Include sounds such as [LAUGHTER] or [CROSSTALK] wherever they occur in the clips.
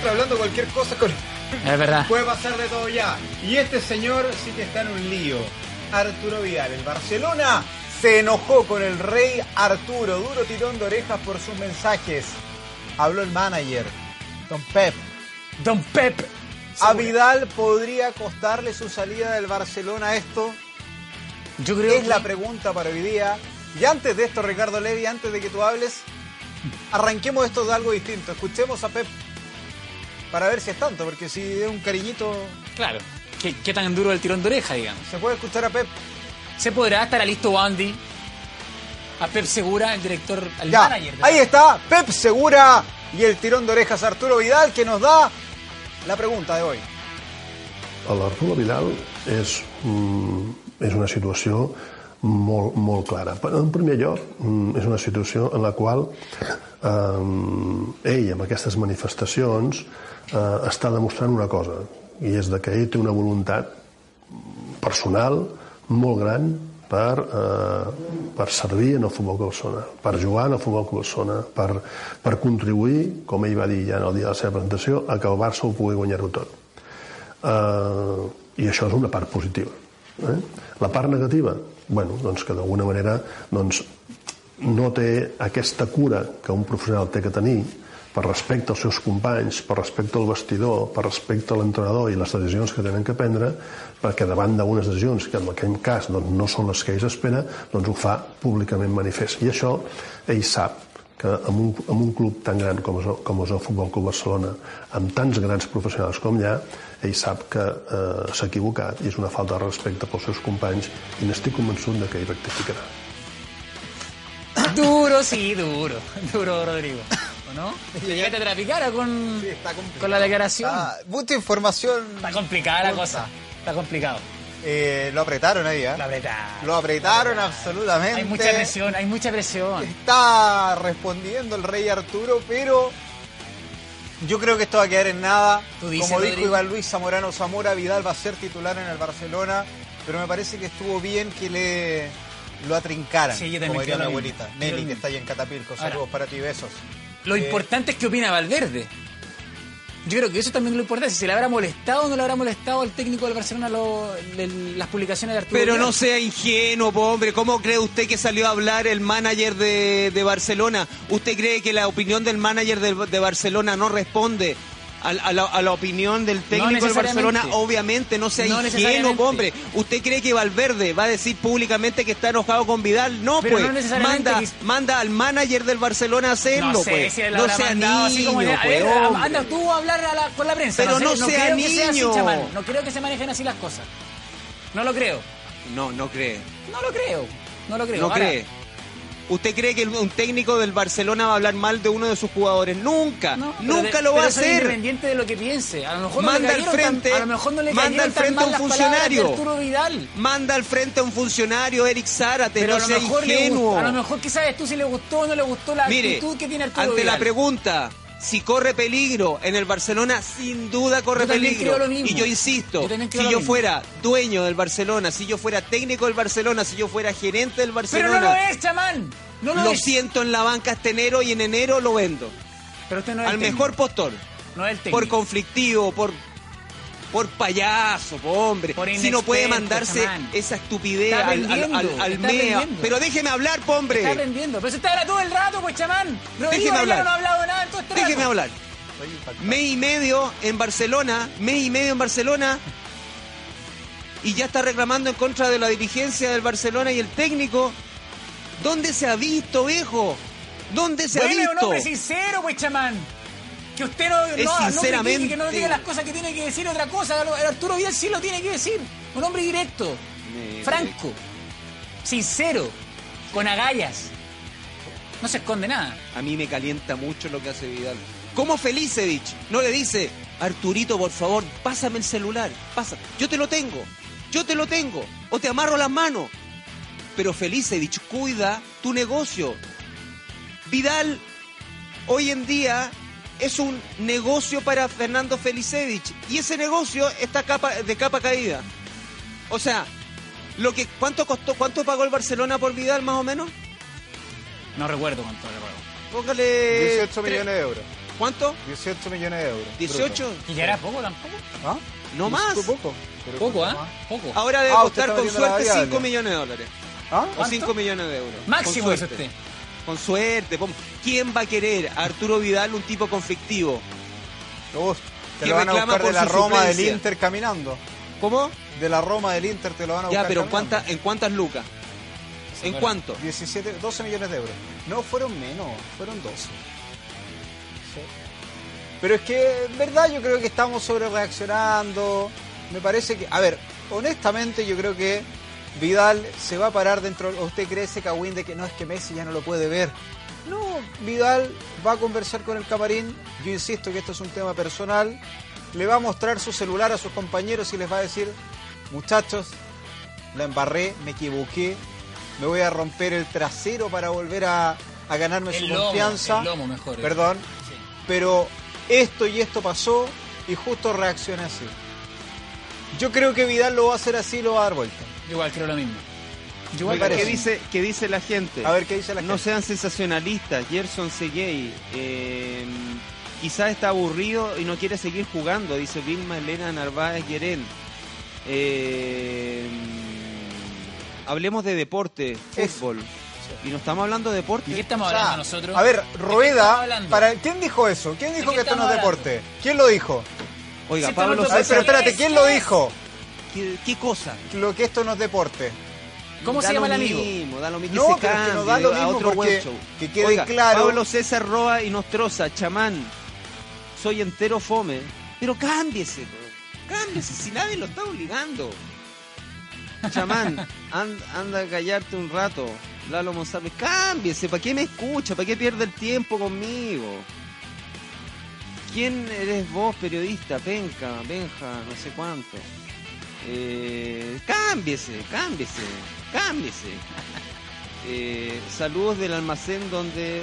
Siempre hablando cualquier cosa con... Es verdad. Puede pasar de todo ya. Y este señor sí que está en un lío. Arturo Vidal. El Barcelona se enojó con el rey Arturo. Duro tirón de orejas por sus mensajes. Habló el manager, Don Pep. Don Pep. ¿A Vidal podría costarle su salida del Barcelona esto? Yo creo Es que- la pregunta para hoy día. Y antes de esto, Ricardo Levi, antes de que tú hables, arranquemos esto de algo distinto. Escuchemos a Pep para ver si es tanto, porque si es un cariñito, Claro. ¿Qué, qué tan duro el tirón de oreja, digamos? se puede escuchar a Pep. ¿Se podrá estar listo Wandy? A Pep Segura, el director, el Ya, manager. de- ahí está, Pep Segura y el tirón de orejas Arturo Vidal que nos da la pregunta de hoy. L'Arturo Vidal és, mm, és una situació molt, molt clara. En primer lloc, mm, és una situació en la qual eh, ell, amb aquestes manifestacions, eh, està demostrant una cosa, i és de que ell té una voluntat personal molt gran per, eh, per servir en el Futbol Barcelona, per jugar en el Futbol Barcelona, per, per contribuir, com ell va dir ja en el dia de la seva presentació, a que el Barça ho pugui guanyar-ho tot. Eh, I això és una part positiva. Eh? La part negativa, bueno, doncs que d'alguna manera doncs, no té aquesta cura que un professional té que tenir per respecte als seus companys, per respecte al vestidor, per respecte a l'entrenador i les decisions que tenen que prendre, perquè davant d'unes decisions que en aquell cas doncs, no són les que ell espera, doncs ho fa públicament manifest. I això ell sap que en un, en un club tan gran com és, com és el Futbol Club Barcelona, amb tants grans professionals com hi ha, ell sap que eh, s'ha equivocat i és una falta de respecte pels seus companys i n'estic convençut de que ell rectificarà. Duro, sí, duro. [LAUGHS] Duro, Rodrigo. ¿O no? ¿Ya te trapicara con, con la declaración? Ah, mucha información. Está complicada la cosa. Está complicado. Eh, lo apretaron ahí, ¿eh? Lo apretaron. Lo apretaron absolutamente. Hay mucha presión, hay mucha presión. Está respondiendo el rey Arturo, pero yo creo que esto va a quedar en nada. Como dijo Rodrigo. Iván Luis Zamorano Zamora, Vidal va a ser titular en el Barcelona, pero me parece que estuvo bien que le lo atrincaran, Sí, yo como diría mi mismo. abuelita. Creo Nelly, que mismo. está ahí en Catapilco. Ahora. Saludos para ti, besos. Lo Eh, importante es que opina Valverde. Yo creo que eso también es lo importante. Si se le habrá molestado o no le habrá molestado al técnico del Barcelona lo- le- las publicaciones de Arturo. Pero Vidal. no sea ingenuo, po, hombre. ¿Cómo cree usted que salió a hablar el manager de, de Barcelona? ¿Usted cree que la opinión del manager de, de Barcelona no responde a, a la, a la opinión del técnico del necesariamente. Barcelona? Obviamente, no sea No ingenuo, hombre. ¿Usted cree que Valverde va a decir públicamente que está enojado con Vidal? No, Pero pues. no manda, que- manda al manager del Barcelona a hacerlo, no sé pues. si no sea mandado niño, pues, ver, anda tú a hablar a la- con la prensa. Pero sé, no sea sea así, niño. chamán. no creo que se manejen así las cosas. No lo creo. No, no cree. No lo creo. No lo creo. No Ahora, cree. ¿Usted cree que un técnico del Barcelona va a hablar mal de uno de sus jugadores? Nunca, no, pero nunca de- lo va a pero hacer. Independiente de lo que piense. A lo mejor no Manda le al cayeron tan- frente, a lo mejor no le manda al frente a un funcionario. Vidal. Manda al frente a un funcionario, Eric Zárate, Pero no a lo mejor ingenuo. gustó- a lo mejor que sabes tú si le gustó o no le gustó la Mire, actitud que tiene Arturo ante la Vidal. pregunta, si corre peligro en el Barcelona, sin duda corre peligro. Y yo insisto, Yo si yo mismo. fuera dueño del Barcelona, si yo fuera técnico del Barcelona, si yo fuera gerente del Pero Barcelona, no lo es, chamán. No lo, siento en la banca hasta enero y en enero lo vendo. Pero usted no es Al el mejor postor. No es el técnico. por conflictivo, por por payaso, po, hombre. Por si no puede mandarse chamán. esa estupidez Está al, al, aprendiendo, al- al está MEA. Pero déjeme hablar, po, Está hombre. aprendiendo. Pero se está habla todo el rato, pues, chamán. Rodrigo Déjeme hablar. no ha hablado nada en todo este Déjeme rato. hablar. Mes y medio en Barcelona, mes y medio en Barcelona. Y ya está reclamando en contra de la dirigencia del Barcelona y el técnico. ¿Dónde se ha visto, viejo? ¿Dónde se Bueno, ha visto? un hombre sincero, pues, chamán. Que usted no, Es no, no sinceramente- que no diga las cosas que tiene que decir otra cosa. El Arturo Vidal sí lo tiene que decir. Un hombre directo. franco, sincero, con agallas. No se esconde nada. A mí me calienta mucho lo que hace Vidal. Como Felicevich no le dice, Arturito, por favor, pásame el celular, pasa, yo te lo tengo, yo te lo tengo, o te amarro las manos. Pero Felicevich, cuida tu negocio. Vidal, hoy en día, es un negocio para Fernando Felicevich, y ese negocio está capa, de capa caída. O sea, lo que, ¿cuánto costó, cuánto pagó el Barcelona por Vidal, más o menos? No recuerdo cuánto le pago. Póngale... 18 tre- millones de euros. ¿Cuánto? 18 millones de euros. 18. ¿Y ya era poco tampoco? ¿Ah? No más. Poco. pero Poco, ¿ah? más. Poco. Ahora debe Ah, costar con suerte variable. 5 millones de dólares. ¿Ah? O 5 millones de euros. Máximo suerte. usted. Con suerte. ¿Quién va a querer a Arturo Vidal un tipo conflictivo? Uf, te lo van a buscar de la Roma del. Inter caminando. ¿Cómo? De la Roma del Inter te lo van a buscar Ya, pero ¿en, cuánta- ¿en cuántas lucas? ¿En bueno. cuánto? 17, 12 millones de euros. No, fueron menos, fueron 12. Sí. Pero es que, en verdad, yo creo que estamos sobre reaccionando. Me parece que, a ver, honestamente, yo creo que Vidal se va a parar dentro. ¿O usted cree ese cagüín de que no es que Messi ya no lo puede ver? No, Vidal va a conversar con el camarín. Yo insisto que esto es un tema personal. Le va a mostrar su celular a sus compañeros y les va a decir, muchachos, la embarré, me equivoqué, me voy a romper el trasero para volver a, a ganarme su lomo, confianza. el lomo mejor. eh. Perdón, Sí. pero esto y esto pasó y justo reacciona así. Yo creo que Vidal lo va a hacer así y lo va a dar vuelta. Yo igual creo lo mismo. Igual Oiga, ¿qué dice, ¿Qué dice la gente? A ver qué dice la No gente. sean sensacionalistas. Gerson Seguey. Eh, quizás está aburrido y no quiere seguir jugando, dice Vilma Elena Narváez Guerén. Eh, hablemos de deporte, fútbol. Y no estamos hablando de deporte. ¿Y qué estamos O sea, hablando nosotros? A ver, ¿De Rueda, para ¿quién dijo eso? ¿Quién dijo que esto no es deporte? ¿Quién lo dijo? Oiga, Sí, Pablo estamos A ver, pero César, espérate, ¿quién lo dijo? ¿Qué, qué cosa? Lo que esto no es deporte. ¿Cómo Da se llama el amigo? Mismo, da lo mismo, No, que se pero es que cambie nos da lo a mismo otro porque show. que quede Oiga, claro- Pablo César Roa y Nostroza, chamán, soy entero fome. Pero cámbiese, bro. cámbiese, si nadie lo está obligando. Chamán, [LAUGHS] and- anda a callarte un rato. Lalo Monsalve, cámbiese, ¿para qué me escucha? ¿Para qué pierde el tiempo conmigo? ¿Quién eres vos, periodista? Penca, Benja, no sé cuánto. Eh, cámbiese, cámbiese, cámbiese. [LAUGHS] Eh, saludos del almacén donde...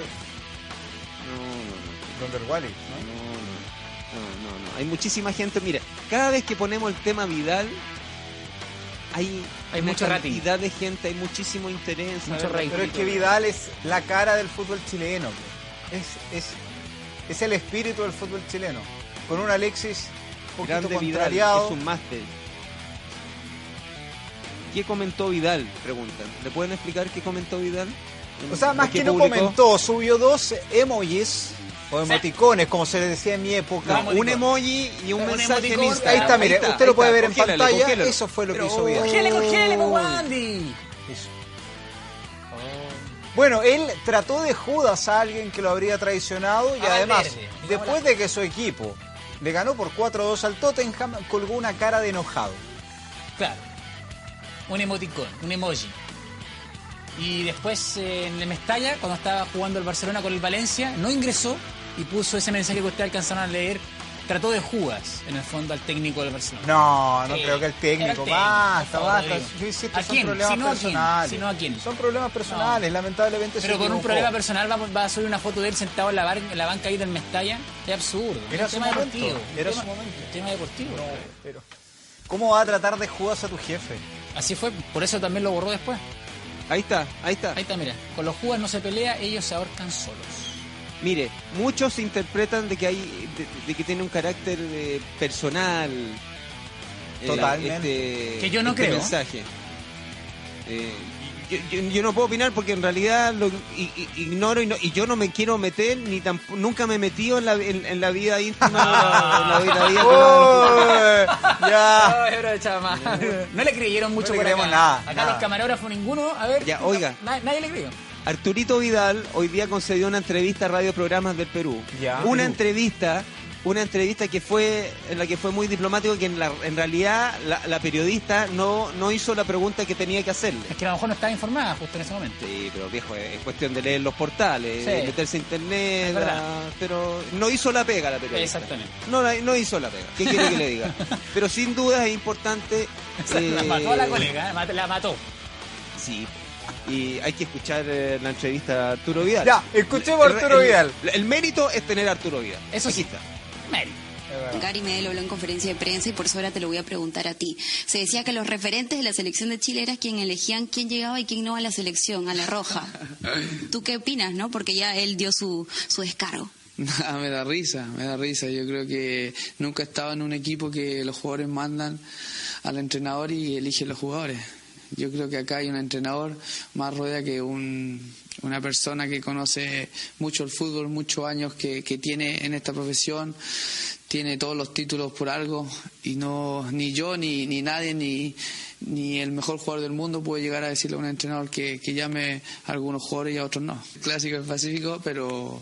No, Don del Wally, no, no, no, no, no, no, no. Hay muchísima gente, mira, cada vez que ponemos el tema Vidal, hay, Hay rating. cantidad de gente, hay muchísimo interés. Mucho. Pero es que Vidal es la cara del fútbol chileno. pues. Es, es, es el espíritu del fútbol chileno. Con un Alexis un poquito Grande Vidal, es un máster. ¿Qué comentó Vidal? Preguntan. ¿Le pueden explicar qué comentó Vidal? O sea, más ¿Qué que no comentó, subió dos emojis o emoticones, como se le decía en mi época. No, un emoji y un Un mensaje en Instagram. Ahí está, mire, usted lo puede ver en pantalla. Eso fue lo que hizo Vidal. ¡Cogele, cogele, po, Wandy! Eso. Bueno, él trató de Judas a alguien que lo habría traicionado y A además, después de que su equipo le ganó por 4-2 al Tottenham, colgó una cara de enojado. Claro. Un emoticón, un emoji. Y después eh, en el Mestalla, cuando estaba jugando el Barcelona con el Valencia, no ingresó y puso ese mensaje que ustedes alcanzaron a leer. Trató de jugas, en el fondo, al técnico del Barcelona. No, no creo que el técnico. basta, favor, basta. Yo insisto, ¿A son quién? problemas Si no, ¿a quién? personales. No, ¿a quién? Son problemas personales, lamentablemente se Pero con un problema personal va, va a subir una foto de él sentado en la, bar- en la banca ahí del Mestalla. Es absurdo. Era Es su un tema momento, deportivo. era Un su tema- momento. un tema deportivo. Pero, ¿Cómo va a tratar de judas a tu jefe? Así fue, por eso también lo borró después. Ahí está, ahí está. Ahí está, mira. Con los jugas no se pelea, ellos se ahorcan solos. Mire, muchos interpretan de que hay, de, de que tiene un carácter eh, personal. eh, Totalmente. este- Que yo no este creo. mensaje. Eh, yo, yo- yo no puedo opinar porque en realidad lo i- i- ignoro y, no- y yo no me quiero meter ni tampoco nunca me he metido en la, en, en la vida íntima, [LAUGHS] en la, vida- la vida. ¡Oh! ya. [LAUGHS] No le creyeron mucho No le por acá. nada, Acá nada. los camarógrafos ninguno, a ver. Ya, oiga. na- nadie le creyó. Arturito Vidal hoy día concedió una entrevista a Radio Programas del Perú. Ya. Una Perú. entrevista, una entrevista que fue en la que fue muy diplomático que en, la- en realidad la, la periodista no, no hizo la pregunta que tenía que hacerle. Es que a lo mejor no estaba informada justo en ese momento. Sí, pero viejo, es es cuestión de leer los portales, Sí. de meterse a internet, pero no hizo la pega la periodista. Exactamente. No, la- no hizo la pega. ¿Qué quiere que le diga? [LAUGHS] Pero sin duda es importante. La eh, mató a la colega, la mató. Sí. Y hay que escuchar eh, la entrevista a Arturo Vidal. Ya, escuchemos a Arturo el- Vidal. El, mérito es tener a Arturo Vidal. Eso Aquí sí. está. Gary Medel habló en conferencia de prensa y por eso ahora te lo voy a preguntar a ti. Se decía que los referentes de la selección de Chile eran quien elegían quién llegaba y quién no a la selección, a la roja. [LAUGHS] ¿Tú qué opinas, no? Porque ya él dio su, su descargo. Nada, [LAUGHS] me da risa, me da risa. Yo creo que nunca he estado en un equipo que los jugadores mandan al entrenador y eligen los jugadores. Yo creo que acá hay un entrenador más rueda que un- una persona que conoce mucho el fútbol, muchos años que, que tiene en esta profesión, tiene todos los títulos por algo y no ni yo ni, ni nadie ni ni el mejor jugador del mundo puede llegar a decirle a un entrenador que, que llame a algunos jugadores y a otros no. Clásico del Pacífico, pero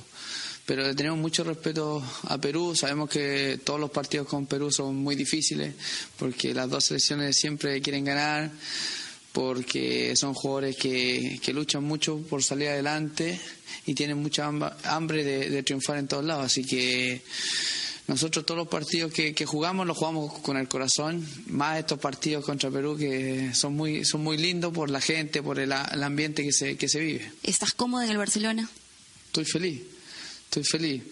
pero le tenemos mucho respeto a Perú. Sabemos que todos los partidos con Perú son muy difíciles porque las dos selecciones siempre quieren ganar, porque son jugadores que, que luchan mucho por salir adelante y tienen mucha hambre de, de triunfar en todos lados. Así que nosotros todos los partidos que, que jugamos los jugamos con el corazón, más estos partidos contra Perú que son muy, son muy lindos por la gente, por el, el ambiente que se, que se vive ¿Estás cómodo en el Barcelona? estoy feliz, estoy feliz.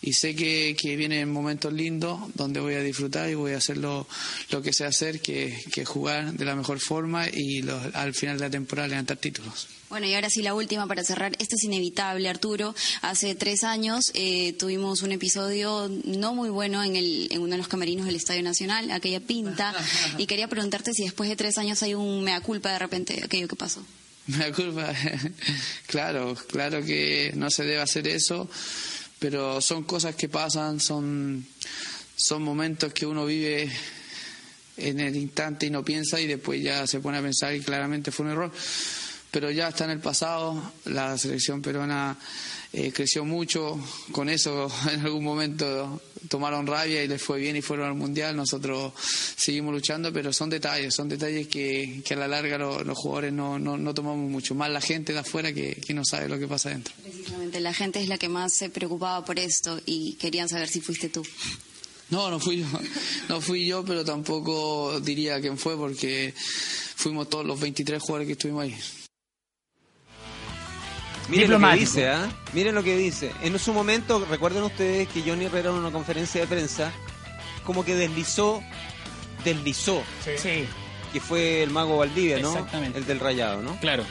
Y sé que, que vienen momentos lindos donde voy a disfrutar y voy a hacer lo, lo que sé hacer, que, que jugar de la mejor forma y lo- al final de la temporada levantar títulos. Bueno, y ahora sí la última para cerrar. Esto es inevitable, Arturo. Hace tres años eh, tuvimos un episodio no muy bueno en, el, en uno de los camerinos del Estadio Nacional, aquella pinta. [LAUGHS] Y quería preguntarte si después de tres años hay un mea culpa de repente de aquello que pasó. Me da culpa. [LAUGHS] claro, claro que no se debe hacer eso, pero son cosas que pasan, son, son momentos que uno vive en el instante y no piensa y después ya se pone a pensar y claramente fue un error. Pero ya está en el pasado, la selección peruana eh, creció mucho, con eso [LAUGHS] en algún momento tomaron rabia y les fue bien y fueron al mundial, nosotros seguimos luchando, pero son detalles, son detalles que, que a la larga lo- los jugadores no, no, no tomamos mucho, más la gente de afuera que, que no sabe lo que pasa dentro. Precisamente la gente es la que más se preocupaba por esto y querían saber si fuiste tú. No, no fui yo, no fui yo, pero tampoco diría quién fue porque fuimos todos los 23 jugadores que estuvimos ahí. Miren lo que dice, ¿ah? Miren lo que dice. En su momento, recuerden ustedes que Johnny Herrera en una conferencia de prensa como que deslizó, deslizó, Sí, que fue el mago Valdivia, ¿no? Exactamente. El del Rayado, ¿no? claro.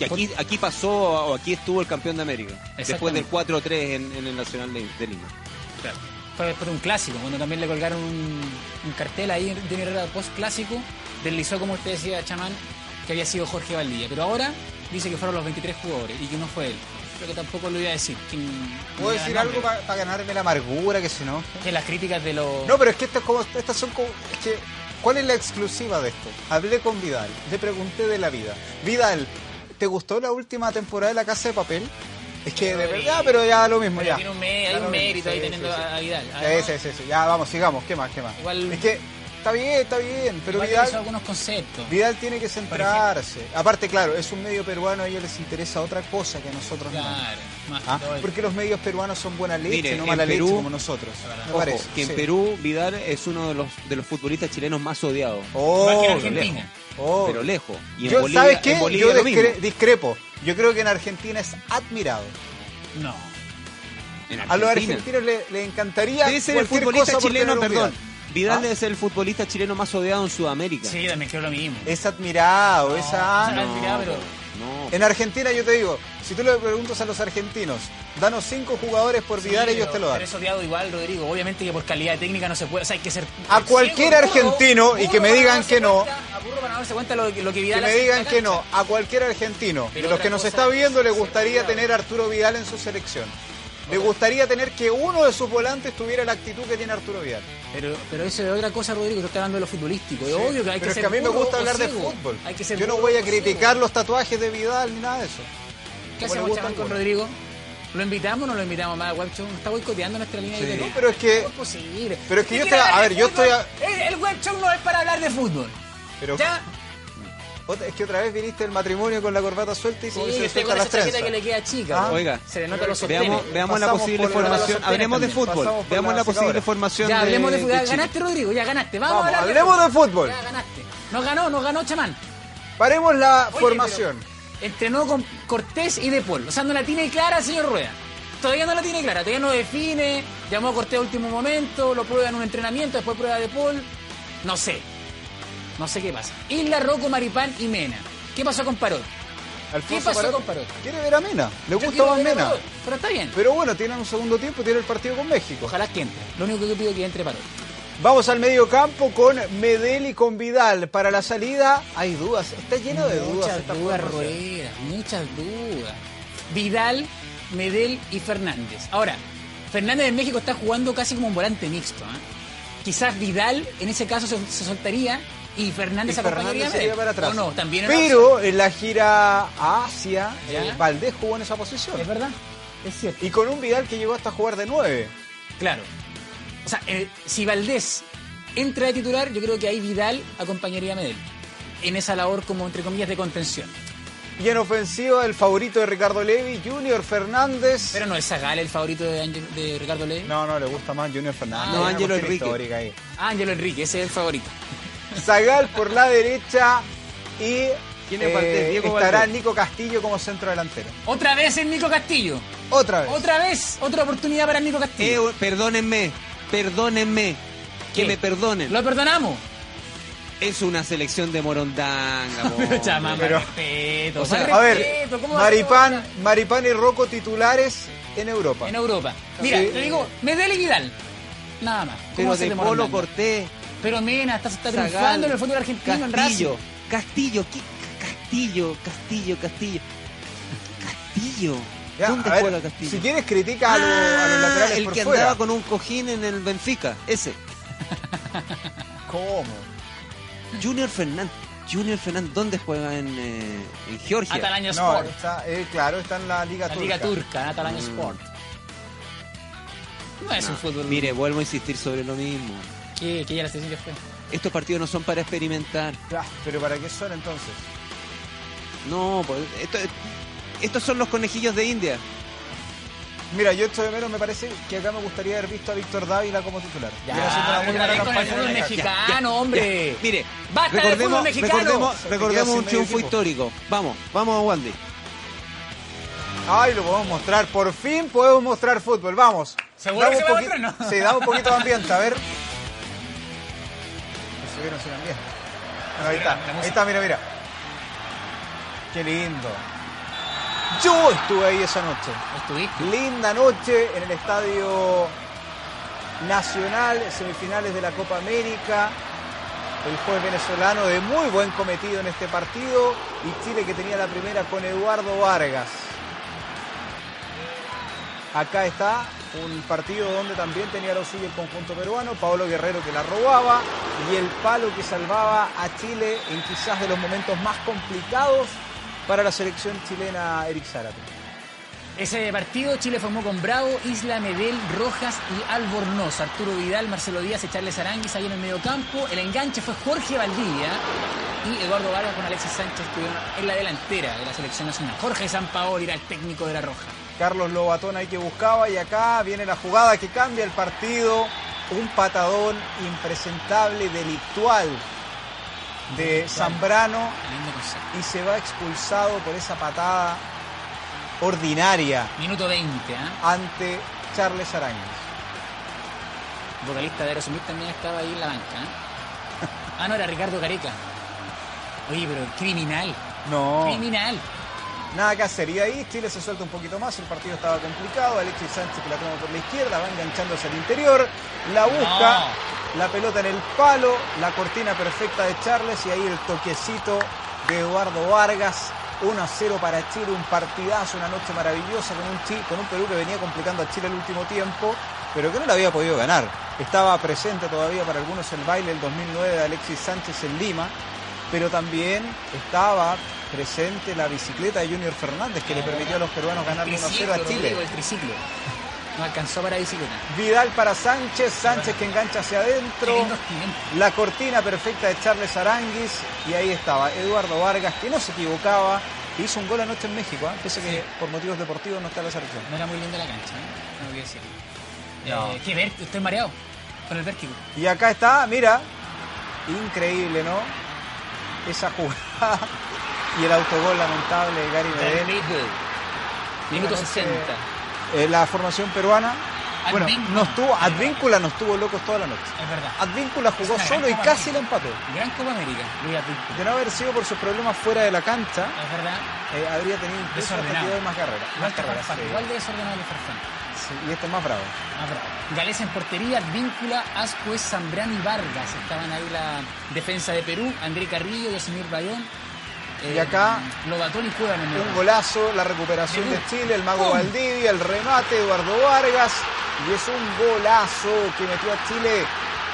Y aquí, aquí pasó, o aquí estuvo el campeón de América. Después del Exactamente. 4-3 en, en el Nacional de, de Lima. Claro. Fue por un clásico, cuando también le colgaron un, un cartel ahí Johnny Herrera post clásico, deslizó, como usted decía, Chamán, que había sido Jorge Valdivia. Pero ahora dice que fueron los 23 jugadores y que no fue él. Creo que tampoco lo iba a decir. ¿Quién- ¿Puedo decir algo para ganarme la amargura que se enoje? Que las críticas de los. No, pero es que estas, como, estas son como... Es que, ¿Cuál es la exclusiva de esto? Hablé con Vidal, le pregunté de la vida. Vidal, ¿te gustó la última temporada de La Casa de Papel? Es que de verdad, pero ya lo mismo, Pero ya. tiene un mé- hay un mérito ahí sí, teniendo sí, sí. a- Vidal. Además, sí, sí, sí. Ya, vamos, sigamos. ¿Qué más, qué más? Igual- Es que está bien, está bien, pero igual Vidal... hizo algunos conceptos. Vidal tiene que centrarse. Aparte, claro, es un medio peruano, a ellos les interesa otra cosa que a nosotros no. Claro, más que ¿Ah? todo. Porque los medios peruanos son buena leche, Mire, no mala Perú- leche como nosotros. Me Ojo, parece. que en sí. Perú Vidal es uno de los, de los futbolistas chilenos más odiados. Oh, Más que en pero Argentina. lejos. oh. Pero lejos. Y en Yo, Bolivia, ¿sabes qué? en Bolivia Yo discre- discrepo. Yo creo que en Argentina es admirado. No. En A los argentinos le, le encantaría Debe ser el cualquier futbolista chileno, perdón. Vidal. Vidal ¿Ah? ser el futbolista chileno más odiado en Sudamérica. Sí, también creo lo mismo. Es admirado, No, esa... no, admirado, pero- No. En Argentina yo te digo, si tú le preguntas a los argentinos, danos cinco jugadores por Vidal, Sí, ellos pero- te lo dan. Pero es odiado igual, Rodrigo. Obviamente que por calidad técnica no se puede. O sea, hay que ser. A cualquier ciego, argentino, y que me digan que no. a burro para no darse cuenta lo, que- lo que Que Vidal me digan que no, a cualquier argentino Pero de los que nos está viendo le es gustaría tener a Arturo Vidal en su selección. Le gustaría tener que uno de sus volantes tuviera la actitud que tiene Arturo Vidal. Pero, pero eso es otra cosa, Rodrigo. Tú estás hablando de lo futbolístico. Es obvio que hay Pero que es ser que a mí me gusta hablar de fútbol. Hay que ser Yo no voy a ciego. criticar los tatuajes de Vidal ni nada de eso. ¿Qué hacemos con algunos. Rodrigo? ¿Lo invitamos o no lo invitamos más al web show? Está boicoteando nuestra línea Sí. editorial. No, pero es que- ¿Cómo es posible? pero es que ¿Qué yo estoy- a ver, de yo estoy fútbol? El, el no es para hablar de fútbol. Pero ¿Ya? Otra- es que otra vez viniste el matrimonio con la corbata suelta y Sí, se estoy sueltan con las trenzas. que le queda chica. Ah. Oiga, Se le nota los sostenes. Veamos, veamos la posible formación. Hablemos de fútbol. Veamos la la posible formación Ya, hablemos de, de, fútbol. Ganaste, Rodrigo, ya ganaste. Vamos, Vamos, a hablar hablemos de fútbol. Ya ganaste. Nos ganó, nos ganó Chamán. Paremos la Oye, formación. Entrenó con Cortés y De Paul. O sea, no la tiene clara el señor Rueda. Todavía no la tiene clara, todavía no define. Llamó a Cortés a último momento, lo prueba en un entrenamiento, después prueba De Paul. No sé. No sé qué pasa. Isla, Rocco, Maripán y Mena. ¿Qué pasó con Parot? Alfonso pasó Parot con Parot? Quiere ver a Mena. Le gusta más Mena. Parot, Pero está bien. Pero bueno, tienen un segundo tiempo y tiene el partido con México. Ojalá que entre. Lo único que yo pido es que entre Parot. Vamos al medio campo con Medel y con Vidal. Para la salida hay dudas. Está lleno de dudas. Muchas dudas. Rueda, muchas dudas. Vidal, Medel y Fernández. Ahora, Fernández en México está jugando casi como un volante mixto. ¿ah? Quizás Vidal en ese caso se, se soltaría y Fernández Y acompañaría Fernández para atrás. No, también Pero en la gira a Asia, ¿Ya? eh, Valdés jugó en esa posición. Es verdad, es cierto. Y con un Vidal que llegó hasta jugar de 9. Claro. O sea, eh, si Valdés entra de titular, yo creo que ahí Vidal acompañaría a Medel. En esa labor como entre comillas de contención. Y en ofensiva, el favorito de Ricardo Levi, Junior Fernández. Pero no es Zagal el favorito de, Ricardo Ley. No, no, le gusta más Junior Fernández. Ah, no, Ángelo Enrique. ahí. Ángelo Enrique, ese es el favorito. Zagal por la derecha y ¿Quién es Valdés? Diego estará Valdés. Nico Castillo como centro delantero. Otra vez el Nico Castillo. Otra vez. Otra vez, otra oportunidad para Nico Eh, Castillo. perdónenme, perdónenme. Que me perdonen. Lo perdonamos. Es una selección de morondanga. chama, [LAUGHS] pero- respeto. o sea, A ver, respeto, ¿cómo va a ser Maripán, Maripán y Rocco titulares en Europa. En Europa. Mira, Sí. te digo, Medel y Vidal. Nada más. ¿Cómo Pero de Polo? Cortés, Pero Mena, está, está Zagal, triunfando en el fútbol argentino en Castillo. Castillo, ¿qué? Castillo, Castillo, Castillo. Castillo. Ya, ¿Dónde ver, juega Castillo? Si quieres critica a, los- a los Ah, laterales el por que fuera. andaba con un cojín en el Benfica, ese. [LAUGHS] ¿Cómo? Junior Fernández. Junior Fernández, ¿dónde juega en, eh, en Georgia? Atalaya No, Sport. está, eh, claro, está en la Liga La Turca. Liga Turca, Atalaya Mm. Sport. No es un fútbol. Mire, vuelvo a insistir sobre lo mismo. Que, que ya la sesión ya fue. Estos partidos no son para experimentar. Ah, Pero ¿para qué son entonces? No, pues esto- estos son los conejillos de India. Mira, yo esto de menos me parece que acá me gustaría haber visto a Víctor Dávila como titular. Ya, una buena con el fútbol mexicano, hombre. Mire, Basta del recordemos, fútbol mexicano. recordemos, un triunfo histórico. Vamos, vamos a Wandy. Ay, lo podemos mostrar. Por fin podemos mostrar fútbol. Vamos. ¿Seguro que se va a poqui- mostrar, no? Sí, dame un poquito de ambiente. A ver. [LAUGHS] Se vieron sin ambiente. Bueno, ahí está. Ahí está, mira, mira. Qué lindo. Yo estuve ahí esa noche. Estuviste. Linda noche en el Estadio Nacional, semifinales de la Copa América. El juez venezolano de muy buen cometido en este partido y Chile que tenía la primera con Eduardo Vargas. Acá está un partido donde también tenía lo suyo el conjunto peruano, Paolo Guerrero que la robaba y el palo que salvaba a Chile en quizás de los momentos más complicados para la selección chilena Eric Zárate. Ese partido Chile formó con Bravo, Isla, Medel, Rojas y Albornoz. Arturo Vidal, Marcelo Díaz y Charles Aranguis ahí en el medio campo. El enganche fue Jorge Valdivia y Eduardo Vargas con Alexis Sánchez estuvieron en la delantera de la selección nacional. Jorge Sampaoli era el técnico de la Roja. Carlos Lobatón ahí que buscaba y acá viene la jugada que cambia el partido. Un patadón impresentable, delictual de Zambrano y se va expulsado por esa patada ordinaria Minuto 20, ¿ah? ante Charles. El vocalista de Aerosmith también estaba ahí en la banca. ¿ah? Ah, no, era Ricardo Careca. Oye, pero criminal. No, Criminal. Nada que hacer. Y ahí Chile se suelta un poquito más, el partido estaba complicado. Alexis Sánchez que la toma por la izquierda, va enganchándose al interior, la busca, la pelota en el palo, la cortina perfecta de Charles y ahí el toquecito de Eduardo Vargas. 1 a 0 para Chile, un partidazo, una noche maravillosa con un, Chi- con un Perú que venía complicando a Chile el último tiempo, pero que no le había podido ganar. Estaba presente todavía para algunos el baile del 2009 de Alexis Sánchez en Lima, pero también estaba presente la bicicleta de Junior Fernández que le permitió a los peruanos ganar 1-0 Triciclo, a Chile. El triciclo. No alcanzó para bicicleta. Vidal para Sánchez, Sánchez que engancha hacia adentro. La cortina perfecta de Charles Aranguis y ahí estaba Eduardo Vargas que no se equivocaba, que hizo un gol anoche en México, ¿eh? pese que por motivos deportivos no está la selección. No era muy linda la cancha, ¿eh? no voy a decir. No. Eh, qué vértigo, estoy mareado con el vértigo. Y acá está, mira, increíble, ¿no? Esa jugada [LAUGHS] y el autogol lamentable de Gary Medel. Minuto Una 60. Eh, la formación peruana, bueno, Advíncula. no estuvo, Advíncula no estuvo locos toda la noche. Es verdad. Advíncula jugó solo y casi la empató. Gran Copa América, Luis Advíncula. De no haber sido por sus problemas fuera de la cancha, Es verdad. eh, habría tenido incluso Desordenado. más carreras. Igual Más carreras, sí. igual de desordenado que Farfán. Sí, y este es más bravo. Más bravo. En portería, Advíncula, Ascuez, Zambrano y Vargas. Estaban ahí la defensa de Perú, André Carrillo, Yosemir Bayón. Y acá, Lobatón y Cueva en el. Un golazo, la recuperación de. Chile, el mago ¡Pum! Valdivia, el remate, Eduardo Vargas. Y es un golazo que metió a Chile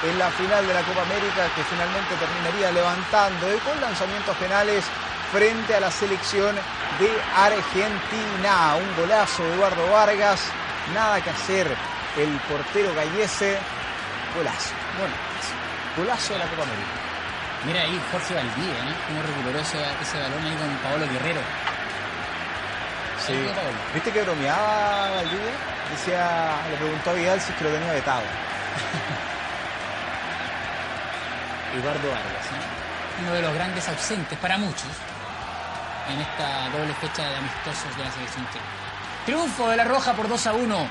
en la final de la Copa América que finalmente terminaría levantando con lanzamientos penales frente a la selección de Argentina. Un golazo de Eduardo Vargas, nada que hacer. El portero Gallese, golazo, golazo, golazo de la Copa América. Mira ahí Jorge Valdivia, ¿no? Cómo recuperó ese, ese balón ahí con Paolo Guerrero. Sí. ¿Viste que bromeaba Valdivia? Decía, le preguntó a Vidal si es que lo tenía vetado. [LAUGHS] Eduardo Vargas, ¿no? uno de los grandes ausentes para muchos en esta doble fecha de amistosos de la selección chilena. Triunfo de la Roja por 2 a 1.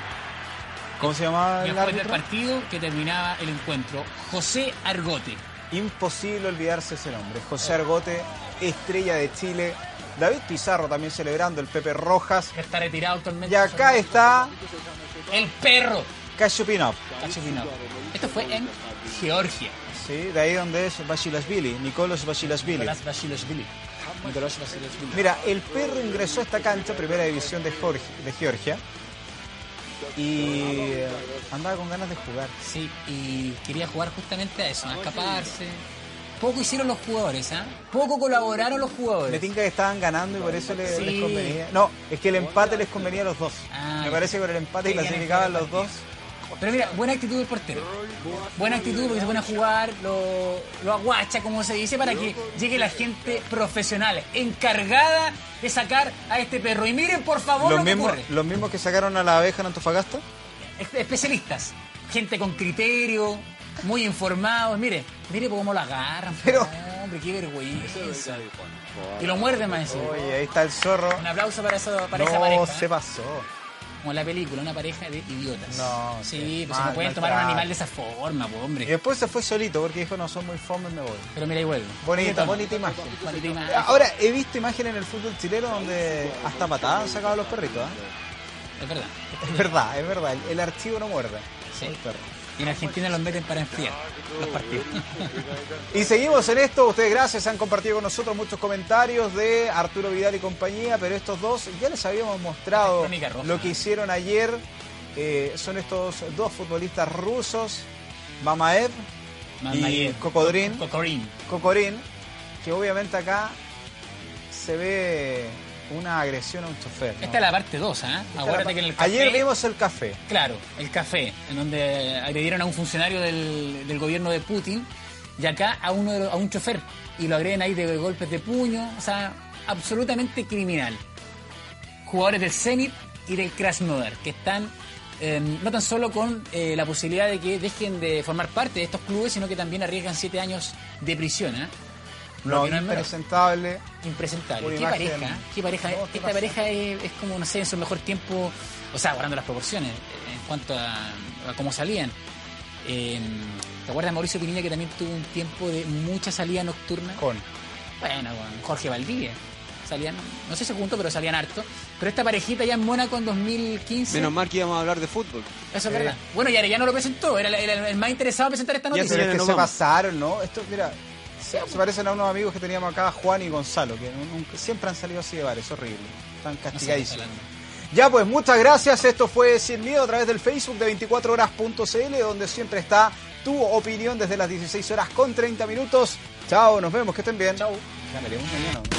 ¿Cómo se llamaba el Después del árbitro? partido que terminaba el encuentro. José Argote. Imposible olvidarse ese nombre. José Argote, estrella de Chile. David Pizarro también celebrando el Pepe Rojas. está retirado actualmente. Y acá está El perro. Kashupinov. Esto fue en Georgia. Sí, de ahí donde es Basilashvili, Nicolos Basilashvili. Nicolás. Nicolás. Mira, el perro ingresó a esta cancha, primera división de, Jorge- de Georgia. Y eh, andaba con ganas de jugar. Sí, y quería jugar justamente a eso, a escaparse. Poco hicieron los jugadores, ¿ah? Poco colaboraron los jugadores. Me tinca que estaban ganando y por eso Sí. les convenía. No, es que el empate les convenía a los dos. Ah, Me parece que con el empate clasificaban los dos. Pero mira, buena actitud del portero. Buena actitud porque se pone a jugar, lo, lo aguacha, como se dice, para que llegue la gente profesional, encargada de sacar a este perro. Y miren, por favor, Los lo que mismos, ocurre. los mismos que sacaron a la abeja en Antofagasta. Es- Especialistas, gente con criterio, muy informados. Mire, mire cómo lo agarran. Pero- Hombre, qué vergüenza. Y lo muerden más encima. Oye, ahí está el zorro. Un aplauso para, eso, para esa No pareja. se ¿eh? pasó. Como la película, una pareja de idiotas. No, Sí, sí, pues mal- no pueden tomar un animal de esa forma, pues, Y hombre. después se fue solito porque dijo, no, son muy fome, me voy. Pero mira, ahí vuelve. Bonita, bonita imagen. Bonita imagen. Ahora, he visto imágenes en el fútbol chileno donde hasta patadas han sacado a los perritos. ¿ah? Es verdad. Es verdad, es verdad. El, el archivo no muerde. Sí. El perro. Y en Argentina los meten para enfriar los partidos. [LAUGHS] Y seguimos en esto. Ustedes, gracias, han compartido con nosotros muchos comentarios de Arturo Vidal y compañía, pero estos dos ya les habíamos mostrado roja. lo que hicieron ayer. Eh, son estos dos futbolistas rusos, Mamaev y. Cocodrín. Cocorín. Cocorín, que obviamente acá se ve una agresión a un chofer. ¿no? Esta es la parte 2, ¿ah? La- que en el café... Ayer vimos el café. Claro, el café, en donde agredieron a un funcionario del, del gobierno de Putin y acá a, uno de los- a un chofer y lo agreden ahí de golpes de puño, o sea, absolutamente criminal. Jugadores del Zenit y del Krasnodar que están eh, no tan solo con eh, la posibilidad de que dejen de formar parte de estos clubes, sino que también arriesgan siete años de prisión. ¿eh? Lo No, no impresentable. Impresentable. Una ¿Qué pareja? ¿Qué pareja? No, ¿qué Esta pareja es, es como, no sé, en su mejor tiempo, o sea, guardando las proporciones eh, en cuanto a, a cómo salían. Eh, ¿Te acuerdas de Mauricio Pinilla que también tuvo un tiempo de mucha salida nocturna? Con. Bueno, con Jorge Valdivia. Salían, no sé si juntos, pero salían harto. Pero esta parejita ya en Mónaco en 2015. Menos mal que íbamos a hablar de fútbol. Eso es verdad. Bueno, y Arellano lo presentó, era, el más interesado en presentar esta Ya noticia. Pero es que se pasaron, ¿no? Esto, mira, se, se parecen a unos amigos que teníamos acá, Juan y Gonzalo, que nunca- siempre han salido así de bares, horrible. Están castigadísimos. Ya pues, muchas gracias. Esto fue Sin Miedo a través del Facebook de 24horas.cl, donde siempre está tu opinión desde las 16 horas con 30 minutos. Chao, nos vemos, que estén bien. Chao. Ya veremos mañana.